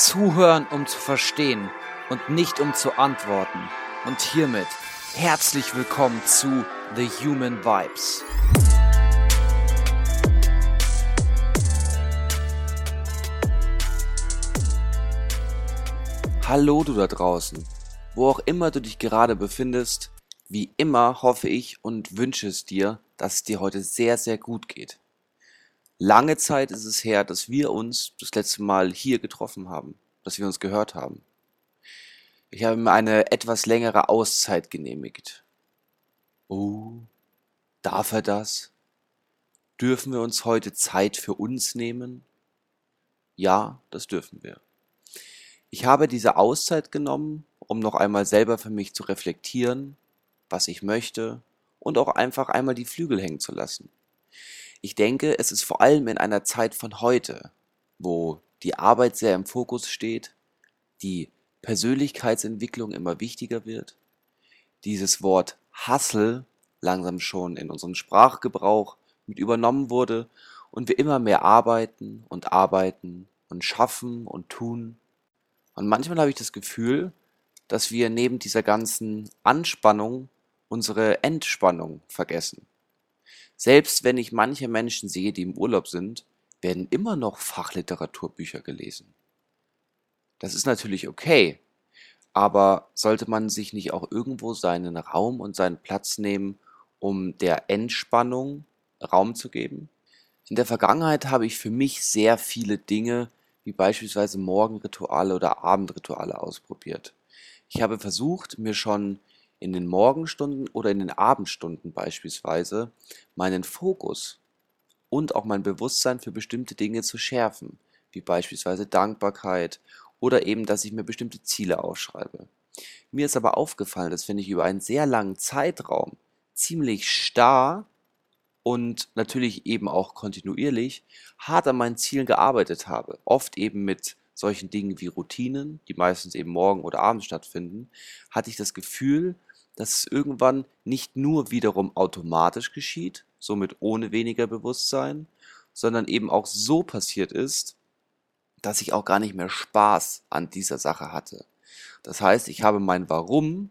Zuhören, um zu verstehen und nicht um zu antworten. Und hiermit herzlich willkommen zu The Human Vibes. Hallo du da draußen, wo auch immer du dich gerade befindest, wie immer hoffe ich und wünsche es dir, dass es dir heute sehr, sehr gut geht. Lange Zeit ist es her, dass wir uns das letzte Mal hier getroffen haben, dass wir uns gehört haben. Ich habe mir eine etwas längere Auszeit genehmigt. Oh, darf er das? Dürfen wir uns heute Zeit für uns nehmen? Ja, das dürfen wir. Ich habe diese Auszeit genommen, um noch einmal selber für mich zu reflektieren, was ich möchte und auch einfach einmal die Flügel hängen zu lassen. Ich denke, es ist vor allem in einer Zeit von heute, wo die Arbeit sehr im Fokus steht, die Persönlichkeitsentwicklung immer wichtiger wird, dieses Wort Hustle langsam schon in unserem Sprachgebrauch mit übernommen wurde und wir immer mehr arbeiten und arbeiten und schaffen und tun. Und manchmal habe ich das Gefühl, dass wir neben dieser ganzen Anspannung unsere Entspannung vergessen. Selbst wenn ich manche Menschen sehe, die im Urlaub sind, werden immer noch Fachliteraturbücher gelesen. Das ist natürlich okay, aber sollte man sich nicht auch irgendwo seinen Raum und seinen Platz nehmen, um der Entspannung Raum zu geben? In der Vergangenheit habe ich für mich sehr viele Dinge, wie beispielsweise Morgenrituale oder Abendrituale ausprobiert. Ich habe versucht, mir schon in den Morgenstunden oder in den Abendstunden beispielsweise meinen Fokus und auch mein Bewusstsein für bestimmte Dinge zu schärfen, wie beispielsweise Dankbarkeit oder eben, dass ich mir bestimmte Ziele ausschreibe. Mir ist aber aufgefallen, dass wenn ich über einen sehr langen Zeitraum ziemlich starr und natürlich eben auch kontinuierlich hart an meinen Zielen gearbeitet habe, oft eben mit solchen Dingen wie Routinen, die meistens eben morgen oder abends stattfinden, hatte ich das Gefühl, dass es irgendwann nicht nur wiederum automatisch geschieht, somit ohne weniger Bewusstsein, sondern eben auch so passiert ist, dass ich auch gar nicht mehr Spaß an dieser Sache hatte. Das heißt, ich habe mein Warum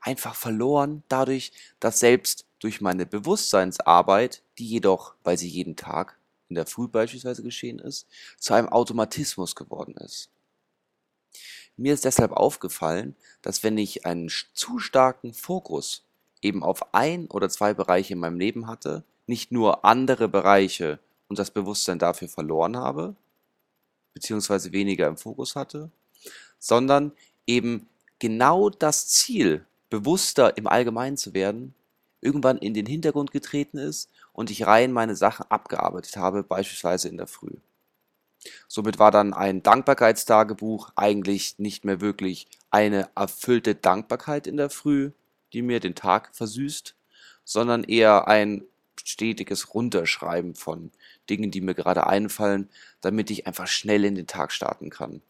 einfach verloren, dadurch, dass selbst durch meine Bewusstseinsarbeit, die jedoch, weil sie jeden Tag in der Früh beispielsweise geschehen ist, zu einem Automatismus geworden ist. Mir ist deshalb aufgefallen, dass wenn ich einen zu starken Fokus eben auf ein oder zwei Bereiche in meinem Leben hatte, nicht nur andere Bereiche und das Bewusstsein dafür verloren habe, beziehungsweise weniger im Fokus hatte, sondern eben genau das Ziel, bewusster im Allgemeinen zu werden, irgendwann in den Hintergrund getreten ist und ich rein meine Sachen abgearbeitet habe, beispielsweise in der Früh. Somit war dann ein Dankbarkeitstagebuch eigentlich nicht mehr wirklich eine erfüllte Dankbarkeit in der Früh, die mir den Tag versüßt, sondern eher ein stetiges Runterschreiben von Dingen, die mir gerade einfallen, damit ich einfach schnell in den Tag starten kann.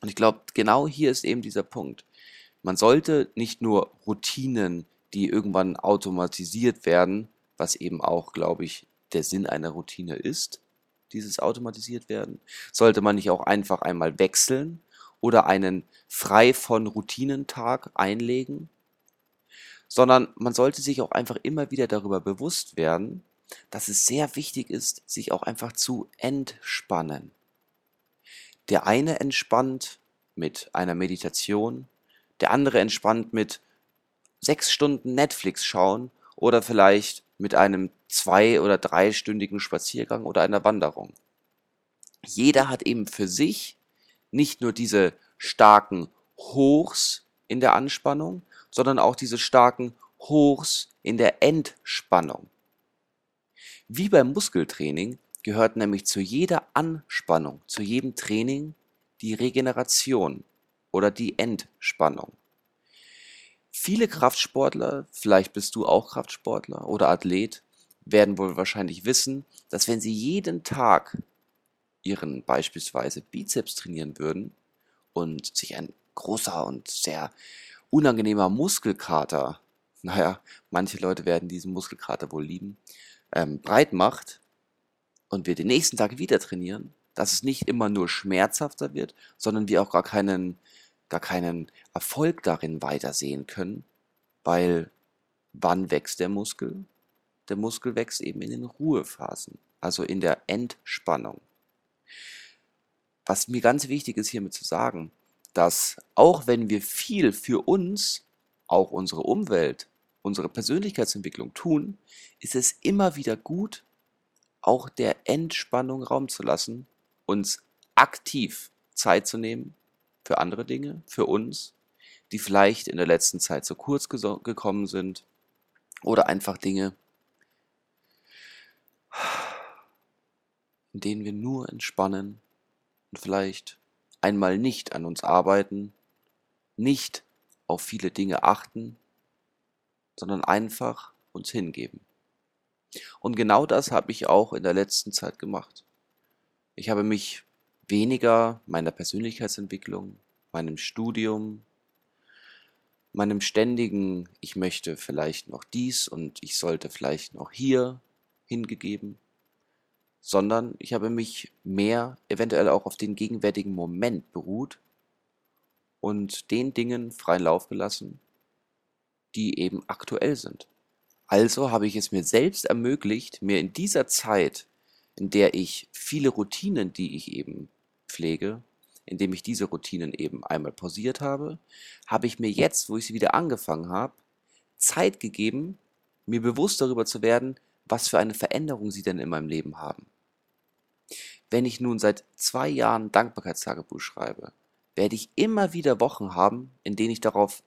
Und ich glaube, genau hier ist eben dieser Punkt. Man sollte nicht nur Routinen, die irgendwann automatisiert werden, was eben auch, glaube ich, der Sinn einer Routine ist, dieses automatisiert werden? Sollte man nicht auch einfach einmal wechseln oder einen frei von Routinentag einlegen? Sondern man sollte sich auch einfach immer wieder darüber bewusst werden, dass es sehr wichtig ist, sich auch einfach zu entspannen. Der eine entspannt mit einer Meditation, der andere entspannt mit sechs Stunden Netflix schauen oder vielleicht mit einem zwei- oder dreistündigen Spaziergang oder einer Wanderung. Jeder hat eben für sich nicht nur diese starken Hochs in der Anspannung, sondern auch diese starken Hochs in der Entspannung. Wie beim Muskeltraining gehört nämlich zu jeder Anspannung, zu jedem Training die Regeneration oder die Entspannung. Viele Kraftsportler, vielleicht bist du auch Kraftsportler oder Athlet, werden wohl wahrscheinlich wissen, dass wenn sie jeden Tag ihren beispielsweise Bizeps trainieren würden und sich ein großer und sehr unangenehmer Muskelkater, naja, manche Leute werden diesen Muskelkater wohl lieben, ähm, breit macht und wir den nächsten Tag wieder trainieren, dass es nicht immer nur schmerzhafter wird, sondern wir auch gar keinen, gar keinen Erfolg darin weitersehen können, weil wann wächst der Muskel? Der Muskel wächst eben in den Ruhephasen, also in der Entspannung. Was mir ganz wichtig ist hiermit zu sagen, dass auch wenn wir viel für uns, auch unsere Umwelt, unsere Persönlichkeitsentwicklung tun, ist es immer wieder gut, auch der Entspannung Raum zu lassen, uns aktiv Zeit zu nehmen für andere Dinge, für uns, die vielleicht in der letzten Zeit zu kurz gekommen sind oder einfach Dinge, in denen wir nur entspannen und vielleicht einmal nicht an uns arbeiten, nicht auf viele Dinge achten, sondern einfach uns hingeben. Und genau das habe ich auch in der letzten Zeit gemacht. Ich habe mich weniger meiner Persönlichkeitsentwicklung, meinem Studium, meinem ständigen, ich möchte vielleicht noch dies und ich sollte vielleicht noch hier hingegeben, sondern ich habe mich mehr eventuell auch auf den gegenwärtigen Moment beruht und den Dingen freien Lauf gelassen, die eben aktuell sind. Also habe ich es mir selbst ermöglicht, mir in dieser Zeit, in der ich viele Routinen, die ich eben pflege, indem ich diese Routinen eben einmal pausiert habe, habe ich mir jetzt, wo ich sie wieder angefangen habe, Zeit gegeben, mir bewusst darüber zu werden, was für eine Veränderung sie denn in meinem Leben haben. Wenn ich nun seit zwei Jahren Dankbarkeitstagebuch schreibe, werde ich immer wieder Wochen haben, in denen ich darauf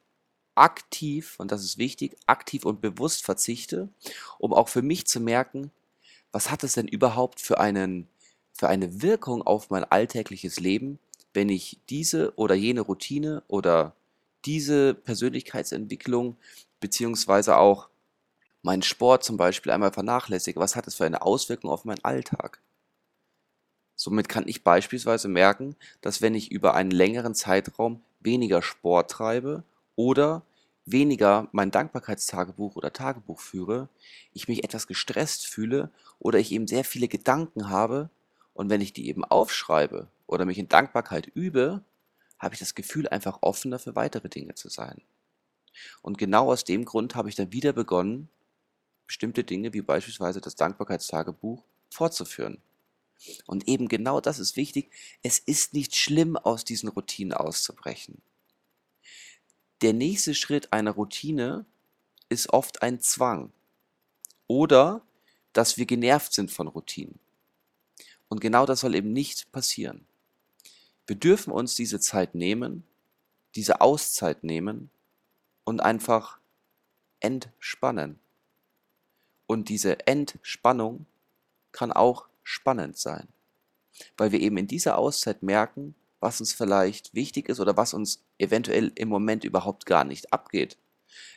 aktiv, und das ist wichtig, aktiv und bewusst verzichte, um auch für mich zu merken, was hat es denn überhaupt für, einen, für eine Wirkung auf mein alltägliches Leben, wenn ich diese oder jene Routine oder diese Persönlichkeitsentwicklung beziehungsweise auch meinen Sport zum Beispiel einmal vernachlässige, was hat es für eine Auswirkung auf meinen Alltag? Somit kann ich beispielsweise merken, dass wenn ich über einen längeren Zeitraum weniger Sport treibe oder weniger mein Dankbarkeitstagebuch oder Tagebuch führe, ich mich etwas gestresst fühle oder ich eben sehr viele Gedanken habe und wenn ich die eben aufschreibe oder mich in Dankbarkeit übe, habe ich das Gefühl, einfach offener für weitere Dinge zu sein. Und genau aus dem Grund habe ich dann wieder begonnen, bestimmte Dinge wie beispielsweise das Dankbarkeitstagebuch fortzuführen. Und eben genau das ist wichtig. Es ist nicht schlimm, aus diesen Routinen auszubrechen. Der nächste Schritt einer Routine ist oft ein Zwang. Oder dass wir genervt sind von Routinen. Und genau das soll eben nicht passieren. Wir dürfen uns diese Zeit nehmen, diese Auszeit nehmen und einfach entspannen. Und diese Entspannung kann auch spannend sein, weil wir eben in dieser Auszeit merken, was uns vielleicht wichtig ist oder was uns eventuell im Moment überhaupt gar nicht abgeht.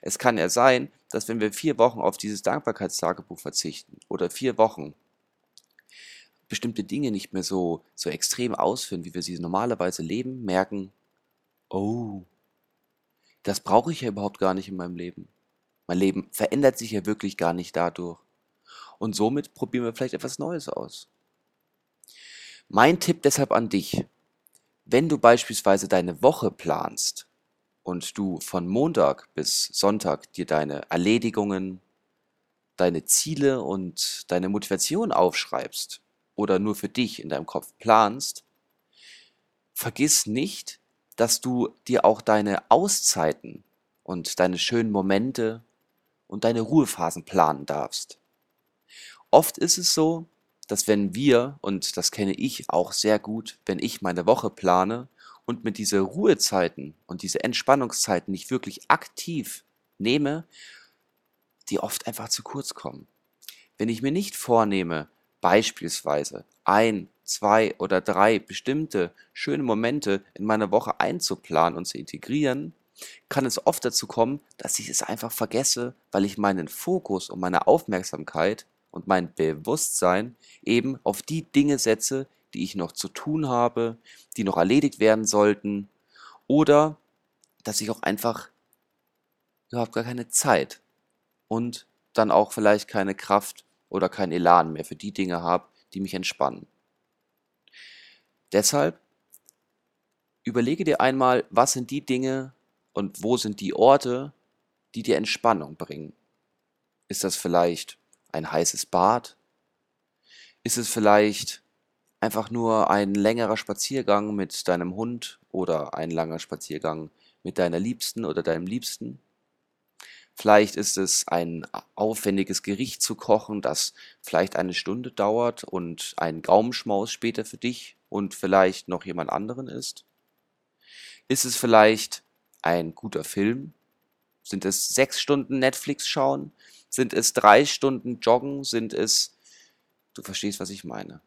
Es kann ja sein, dass wenn wir vier Wochen auf dieses Dankbarkeitstagebuch verzichten oder vier Wochen bestimmte Dinge nicht mehr so, so extrem ausführen, wie wir sie normalerweise leben, merken, oh, das brauche ich ja überhaupt gar nicht in meinem Leben. Mein Leben verändert sich ja wirklich gar nicht dadurch. Und somit probieren wir vielleicht etwas Neues aus. Mein Tipp deshalb an dich, wenn du beispielsweise deine Woche planst und du von Montag bis Sonntag dir deine Erledigungen, deine Ziele und deine Motivation aufschreibst oder nur für dich in deinem Kopf planst, vergiss nicht, dass du dir auch deine Auszeiten und deine schönen Momente und deine Ruhephasen planen darfst. Oft ist es so, dass wenn wir, und das kenne ich auch sehr gut, wenn ich meine Woche plane und mir diese Ruhezeiten und diese Entspannungszeiten nicht wirklich aktiv nehme, die oft einfach zu kurz kommen. Wenn ich mir nicht vornehme, beispielsweise ein, zwei oder drei bestimmte schöne Momente in meiner Woche einzuplanen und zu integrieren, kann es oft dazu kommen, dass ich es einfach vergesse, weil ich meinen Fokus und meine Aufmerksamkeit und mein Bewusstsein eben auf die Dinge setze, die ich noch zu tun habe, die noch erledigt werden sollten, oder dass ich auch einfach überhaupt gar keine Zeit und dann auch vielleicht keine Kraft oder kein Elan mehr für die Dinge habe, die mich entspannen. Deshalb überlege dir einmal, was sind die Dinge und wo sind die Orte, die dir Entspannung bringen. Ist das vielleicht ein heißes Bad? Ist es vielleicht einfach nur ein längerer Spaziergang mit deinem Hund oder ein langer Spaziergang mit deiner Liebsten oder deinem Liebsten? Vielleicht ist es ein aufwendiges Gericht zu kochen, das vielleicht eine Stunde dauert und ein Gaumenschmaus später für dich und vielleicht noch jemand anderen ist? Ist es vielleicht ein guter Film? Sind es sechs Stunden Netflix schauen? Sind es drei Stunden Joggen? Sind es... Du verstehst, was ich meine.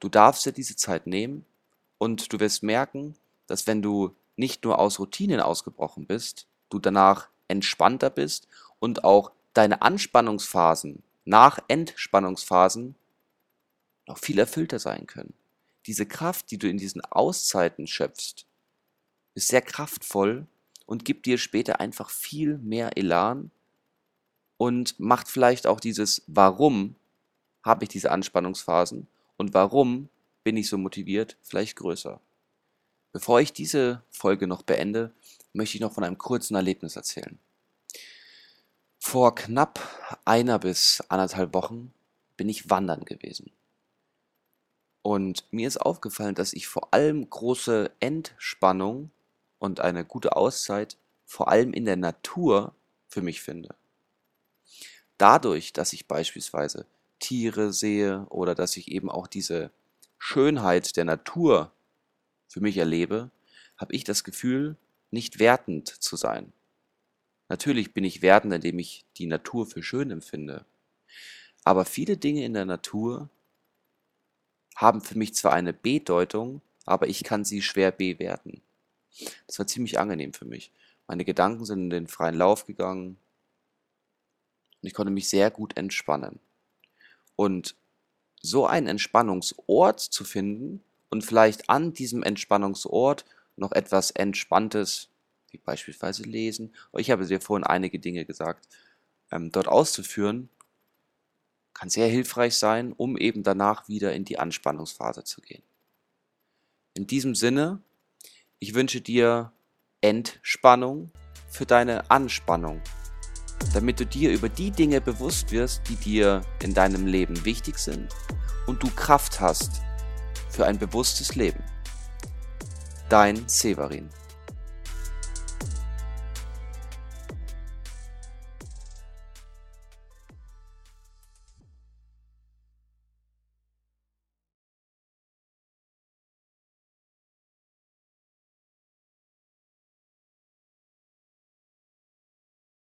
Du darfst dir diese Zeit nehmen und du wirst merken, dass wenn du nicht nur aus Routinen ausgebrochen bist, du danach entspannter bist und auch deine Anspannungsphasen nach Entspannungsphasen noch viel erfüllter sein können. Diese Kraft, die du in diesen Auszeiten schöpfst, ist sehr kraftvoll und gibt dir später einfach viel mehr Elan und macht vielleicht auch dieses Warum habe ich diese Anspannungsphasen und warum bin ich so motiviert vielleicht größer. Bevor ich diese Folge noch beende, möchte ich noch von einem kurzen Erlebnis erzählen. Vor knapp einer bis anderthalb Wochen bin ich wandern gewesen. Und mir ist aufgefallen, dass ich vor allem große Entspannung und eine gute Auszeit vor allem in der Natur für mich finde. Dadurch, dass ich beispielsweise Tiere sehe oder dass ich eben auch diese Schönheit der Natur für mich erlebe, habe ich das Gefühl, nicht wertend zu sein. Natürlich bin ich wertend, indem ich die Natur für schön empfinde. Aber viele Dinge in der Natur haben für mich zwar eine B-Deutung, aber ich kann sie schwer bewerten. Das war ziemlich angenehm für mich. Meine Gedanken sind in den freien Lauf gegangen und ich konnte mich sehr gut entspannen. Und so einen Entspannungsort zu finden und vielleicht an diesem Entspannungsort noch etwas Entspanntes, wie beispielsweise lesen, ich habe dir vorhin einige Dinge gesagt, ähm, dort auszuführen, kann sehr hilfreich sein, um eben danach wieder in die Anspannungsphase zu gehen. In diesem Sinne, ich wünsche dir Entspannung für deine Anspannung, damit du dir über die Dinge bewusst wirst, die dir in deinem Leben wichtig sind und du Kraft hast für ein bewusstes Leben. Dein Severin.